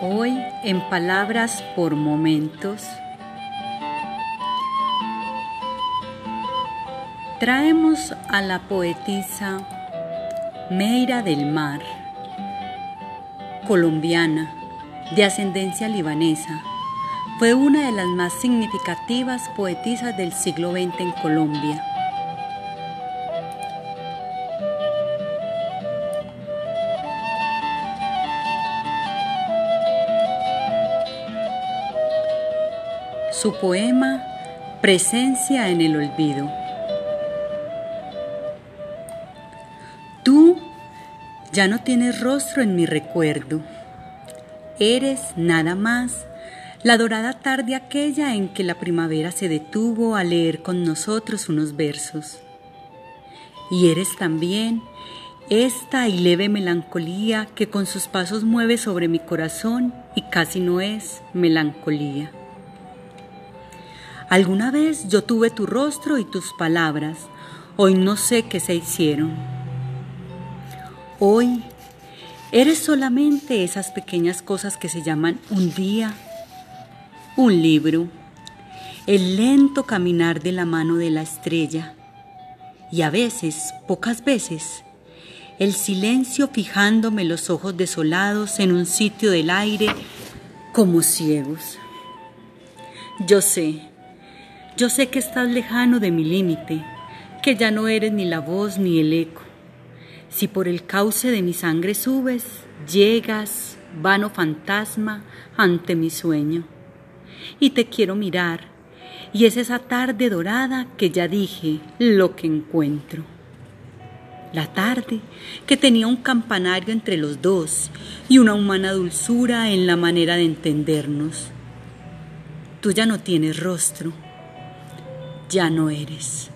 Hoy en Palabras por Momentos traemos a la poetisa Meira del Mar, colombiana, de ascendencia libanesa. Fue una de las más significativas poetisas del siglo XX en Colombia. Su poema Presencia en el Olvido. Tú ya no tienes rostro en mi recuerdo. Eres nada más la dorada tarde aquella en que la primavera se detuvo a leer con nosotros unos versos. Y eres también esta y leve melancolía que con sus pasos mueve sobre mi corazón y casi no es melancolía. Alguna vez yo tuve tu rostro y tus palabras, hoy no sé qué se hicieron. Hoy eres solamente esas pequeñas cosas que se llaman un día, un libro, el lento caminar de la mano de la estrella y a veces, pocas veces, el silencio fijándome los ojos desolados en un sitio del aire como ciegos. Yo sé, yo sé que estás lejano de mi límite, que ya no eres ni la voz ni el eco. Si por el cauce de mi sangre subes, llegas, vano fantasma, ante mi sueño. Y te quiero mirar, y es esa tarde dorada que ya dije lo que encuentro. La tarde que tenía un campanario entre los dos y una humana dulzura en la manera de entendernos. Tú ya no tienes rostro ya no eres.